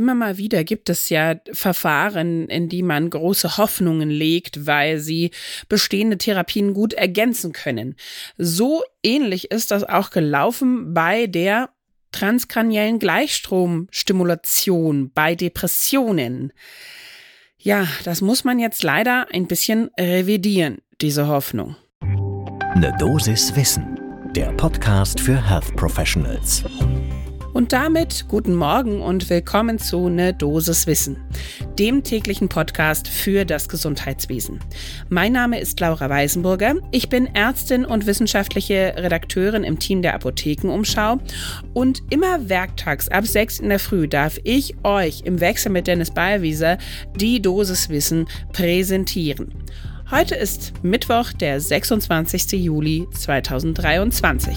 immer mal wieder gibt es ja Verfahren, in die man große Hoffnungen legt, weil sie bestehende Therapien gut ergänzen können. So ähnlich ist das auch gelaufen bei der transkraniellen Gleichstromstimulation bei Depressionen. Ja, das muss man jetzt leider ein bisschen revidieren, diese Hoffnung. Eine Dosis Wissen, der Podcast für Health Professionals. Und damit guten Morgen und willkommen zu Ne Dosis Wissen, dem täglichen Podcast für das Gesundheitswesen. Mein Name ist Laura Weisenburger. Ich bin Ärztin und wissenschaftliche Redakteurin im Team der Apothekenumschau. Und immer werktags ab 6 in der Früh darf ich euch im Wechsel mit Dennis Ballwieser die Dosis Wissen präsentieren. Heute ist Mittwoch, der 26. Juli 2023.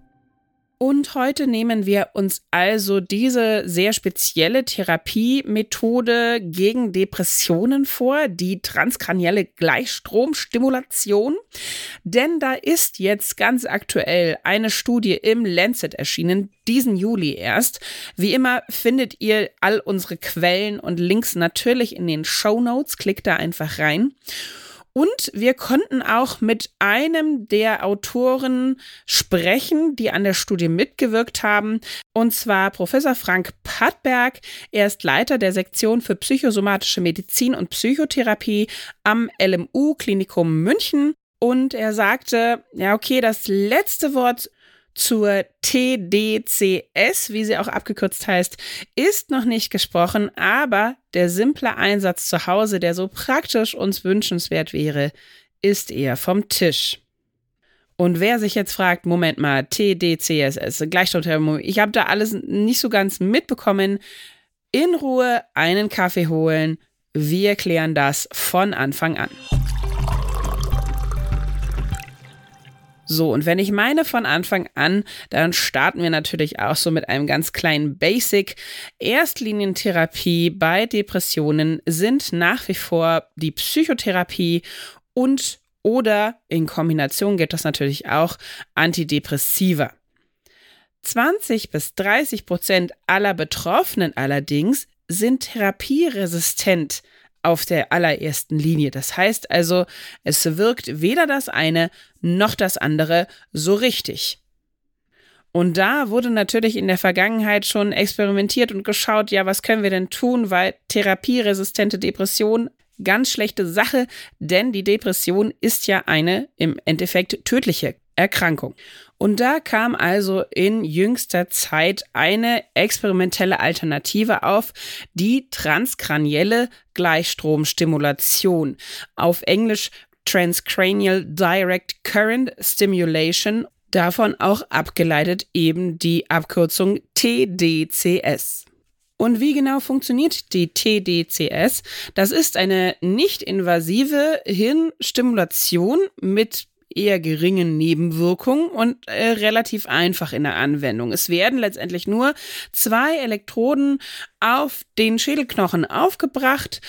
Und heute nehmen wir uns also diese sehr spezielle Therapiemethode gegen Depressionen vor, die transkranielle Gleichstromstimulation. Denn da ist jetzt ganz aktuell eine Studie im Lancet erschienen, diesen Juli erst. Wie immer findet ihr all unsere Quellen und Links natürlich in den Show Notes. Klickt da einfach rein. Und wir konnten auch mit einem der Autoren sprechen, die an der Studie mitgewirkt haben, und zwar Professor Frank Pattberg. Er ist Leiter der Sektion für psychosomatische Medizin und Psychotherapie am LMU Klinikum München. Und er sagte, ja, okay, das letzte Wort zur TDCS, wie sie auch abgekürzt heißt, ist noch nicht gesprochen, aber der simple Einsatz zu Hause, der so praktisch uns wünschenswert wäre, ist eher vom Tisch. Und wer sich jetzt fragt, Moment mal, TDCSS, Gleichstromthermomix, ich habe da alles nicht so ganz mitbekommen, in Ruhe einen Kaffee holen, wir klären das von Anfang an. So, und wenn ich meine von Anfang an, dann starten wir natürlich auch so mit einem ganz kleinen Basic. Erstlinientherapie bei Depressionen sind nach wie vor die Psychotherapie und oder in Kombination geht das natürlich auch Antidepressiva. 20 bis 30 Prozent aller Betroffenen allerdings sind therapieresistent auf der allerersten Linie. Das heißt also, es wirkt weder das eine noch das andere so richtig. Und da wurde natürlich in der Vergangenheit schon experimentiert und geschaut, ja, was können wir denn tun, weil therapieresistente Depression ganz schlechte Sache, denn die Depression ist ja eine im Endeffekt tödliche Erkrankung. Und da kam also in jüngster Zeit eine experimentelle Alternative auf, die transkranielle Gleichstromstimulation, auf Englisch Transcranial Direct Current Stimulation, davon auch abgeleitet eben die Abkürzung TDCS. Und wie genau funktioniert die TDCS? Das ist eine nicht invasive Hirnstimulation mit eher geringen Nebenwirkungen und äh, relativ einfach in der Anwendung. Es werden letztendlich nur zwei Elektroden auf den Schädelknochen aufgebracht.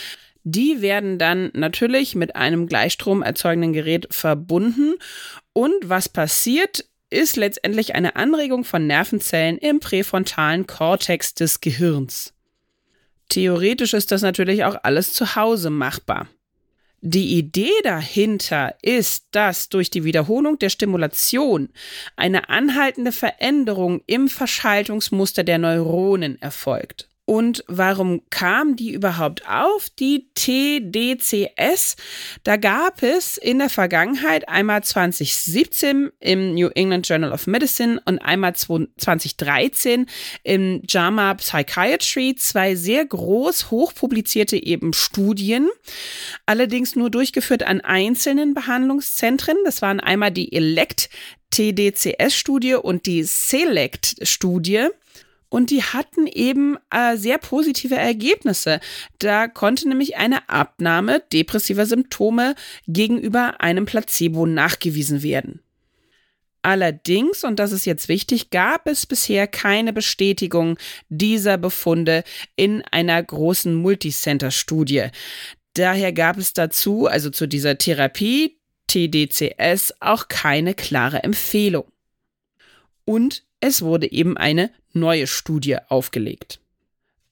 Die werden dann natürlich mit einem Gleichstrom erzeugenden Gerät verbunden. Und was passiert, ist letztendlich eine Anregung von Nervenzellen im präfrontalen Kortex des Gehirns. Theoretisch ist das natürlich auch alles zu Hause machbar. Die Idee dahinter ist, dass durch die Wiederholung der Stimulation eine anhaltende Veränderung im Verschaltungsmuster der Neuronen erfolgt. Und warum kam die überhaupt auf, die TDCS? Da gab es in der Vergangenheit einmal 2017 im New England Journal of Medicine und einmal 2013 im JAMA Psychiatry zwei sehr groß hochpublizierte eben Studien, allerdings nur durchgeführt an einzelnen Behandlungszentren. Das waren einmal die ELECT TDCS-Studie und die SELECT-Studie. Und die hatten eben äh, sehr positive Ergebnisse. Da konnte nämlich eine Abnahme depressiver Symptome gegenüber einem Placebo nachgewiesen werden. Allerdings, und das ist jetzt wichtig, gab es bisher keine Bestätigung dieser Befunde in einer großen Multicenter-Studie. Daher gab es dazu, also zu dieser Therapie, TDCS auch keine klare Empfehlung. Und es wurde eben eine neue Studie aufgelegt.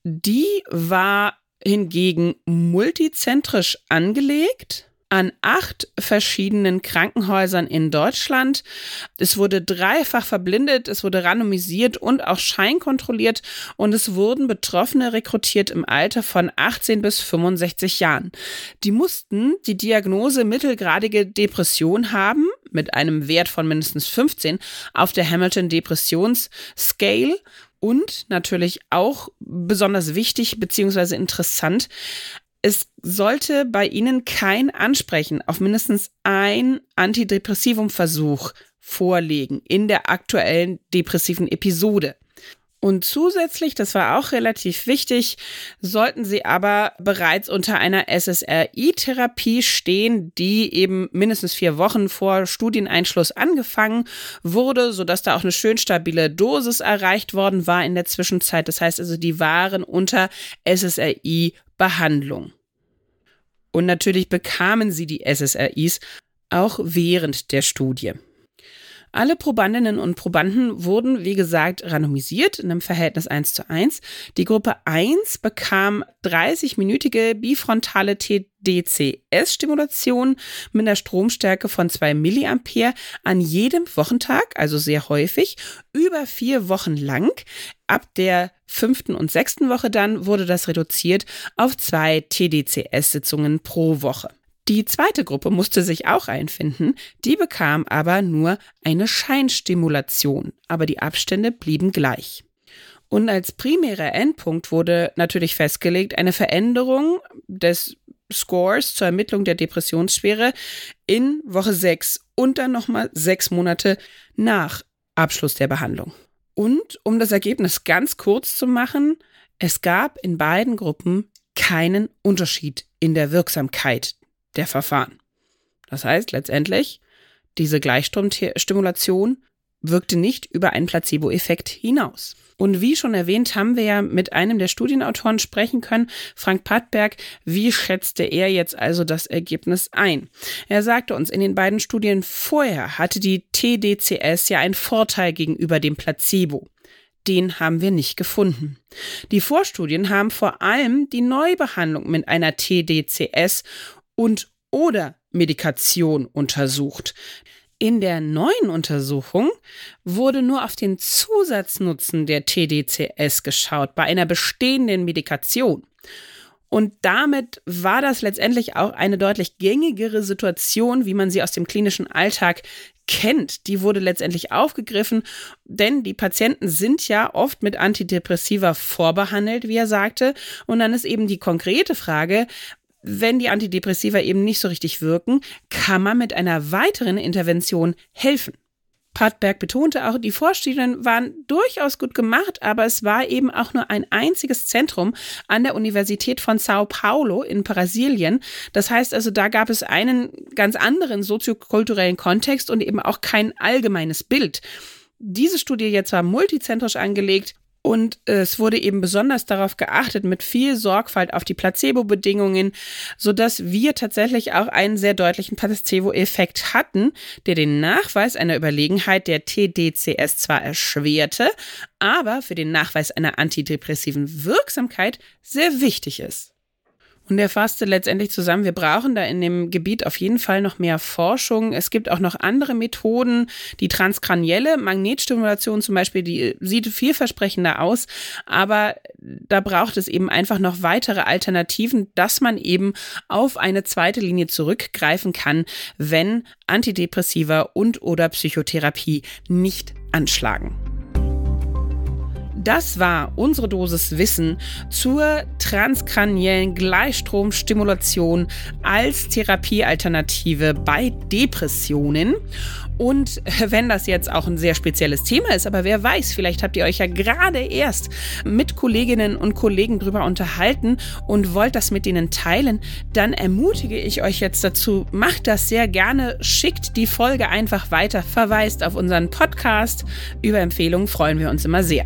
Die war hingegen multizentrisch angelegt an acht verschiedenen Krankenhäusern in Deutschland. Es wurde dreifach verblindet, es wurde randomisiert und auch scheinkontrolliert und es wurden Betroffene rekrutiert im Alter von 18 bis 65 Jahren. Die mussten die Diagnose mittelgradige Depression haben mit einem Wert von mindestens 15 auf der Hamilton Depressions Scale und natürlich auch besonders wichtig bzw. interessant, es sollte bei Ihnen kein Ansprechen auf mindestens ein Antidepressivumversuch vorliegen in der aktuellen depressiven Episode. Und zusätzlich, das war auch relativ wichtig, sollten Sie aber bereits unter einer SSRI-Therapie stehen, die eben mindestens vier Wochen vor Studieneinschluss angefangen wurde, sodass da auch eine schön stabile Dosis erreicht worden war in der Zwischenzeit. Das heißt also, die waren unter SSRI-Behandlung. Und natürlich bekamen sie die SSRIs auch während der Studie. Alle Probandinnen und Probanden wurden, wie gesagt, randomisiert in einem Verhältnis 1 zu 1. Die Gruppe 1 bekam 30-minütige bifrontale TDCS-Stimulation mit einer Stromstärke von 2 Milliampere an jedem Wochentag, also sehr häufig, über vier Wochen lang. Ab der fünften und sechsten Woche dann wurde das reduziert auf zwei TDCS-Sitzungen pro Woche. Die zweite Gruppe musste sich auch einfinden, die bekam aber nur eine Scheinstimulation, aber die Abstände blieben gleich. Und als primärer Endpunkt wurde natürlich festgelegt eine Veränderung des Scores zur Ermittlung der Depressionsschwere in Woche 6 und dann nochmal sechs Monate nach Abschluss der Behandlung. Und um das Ergebnis ganz kurz zu machen, es gab in beiden Gruppen keinen Unterschied in der Wirksamkeit der Verfahren. Das heißt letztendlich, diese Gleichstromstimulation wirkte nicht über einen Placebo-Effekt hinaus. Und wie schon erwähnt, haben wir ja mit einem der Studienautoren sprechen können, Frank Pattberg. Wie schätzte er jetzt also das Ergebnis ein? Er sagte uns, in den beiden Studien vorher hatte die TDCS ja einen Vorteil gegenüber dem Placebo. Den haben wir nicht gefunden. Die Vorstudien haben vor allem die Neubehandlung mit einer TDCS und oder Medikation untersucht. In der neuen Untersuchung wurde nur auf den Zusatznutzen der TDCS geschaut bei einer bestehenden Medikation. Und damit war das letztendlich auch eine deutlich gängigere Situation, wie man sie aus dem klinischen Alltag kennt. Die wurde letztendlich aufgegriffen, denn die Patienten sind ja oft mit Antidepressiva vorbehandelt, wie er sagte. Und dann ist eben die konkrete Frage, wenn die Antidepressiva eben nicht so richtig wirken, kann man mit einer weiteren Intervention helfen. Patberg betonte auch, die Vorstudien waren durchaus gut gemacht, aber es war eben auch nur ein einziges Zentrum an der Universität von Sao Paulo in Brasilien. Das heißt also, da gab es einen ganz anderen soziokulturellen Kontext und eben auch kein allgemeines Bild. Diese Studie jetzt war multizentrisch angelegt und es wurde eben besonders darauf geachtet, mit viel Sorgfalt auf die Placebo-Bedingungen, sodass wir tatsächlich auch einen sehr deutlichen Placebo-Effekt hatten, der den Nachweis einer Überlegenheit der TDCS zwar erschwerte, aber für den Nachweis einer antidepressiven Wirksamkeit sehr wichtig ist. Und er fasste letztendlich zusammen, wir brauchen da in dem Gebiet auf jeden Fall noch mehr Forschung. Es gibt auch noch andere Methoden. Die transkranielle Magnetstimulation zum Beispiel, die sieht vielversprechender aus, aber da braucht es eben einfach noch weitere Alternativen, dass man eben auf eine zweite Linie zurückgreifen kann, wenn Antidepressiva und oder Psychotherapie nicht anschlagen. Das war unsere Dosis Wissen zur transkraniellen Gleichstromstimulation als Therapiealternative bei Depressionen. Und wenn das jetzt auch ein sehr spezielles Thema ist, aber wer weiß, vielleicht habt ihr euch ja gerade erst mit Kolleginnen und Kollegen drüber unterhalten und wollt das mit denen teilen, dann ermutige ich euch jetzt dazu, macht das sehr gerne, schickt die Folge einfach weiter, verweist auf unseren Podcast. Über Empfehlungen freuen wir uns immer sehr.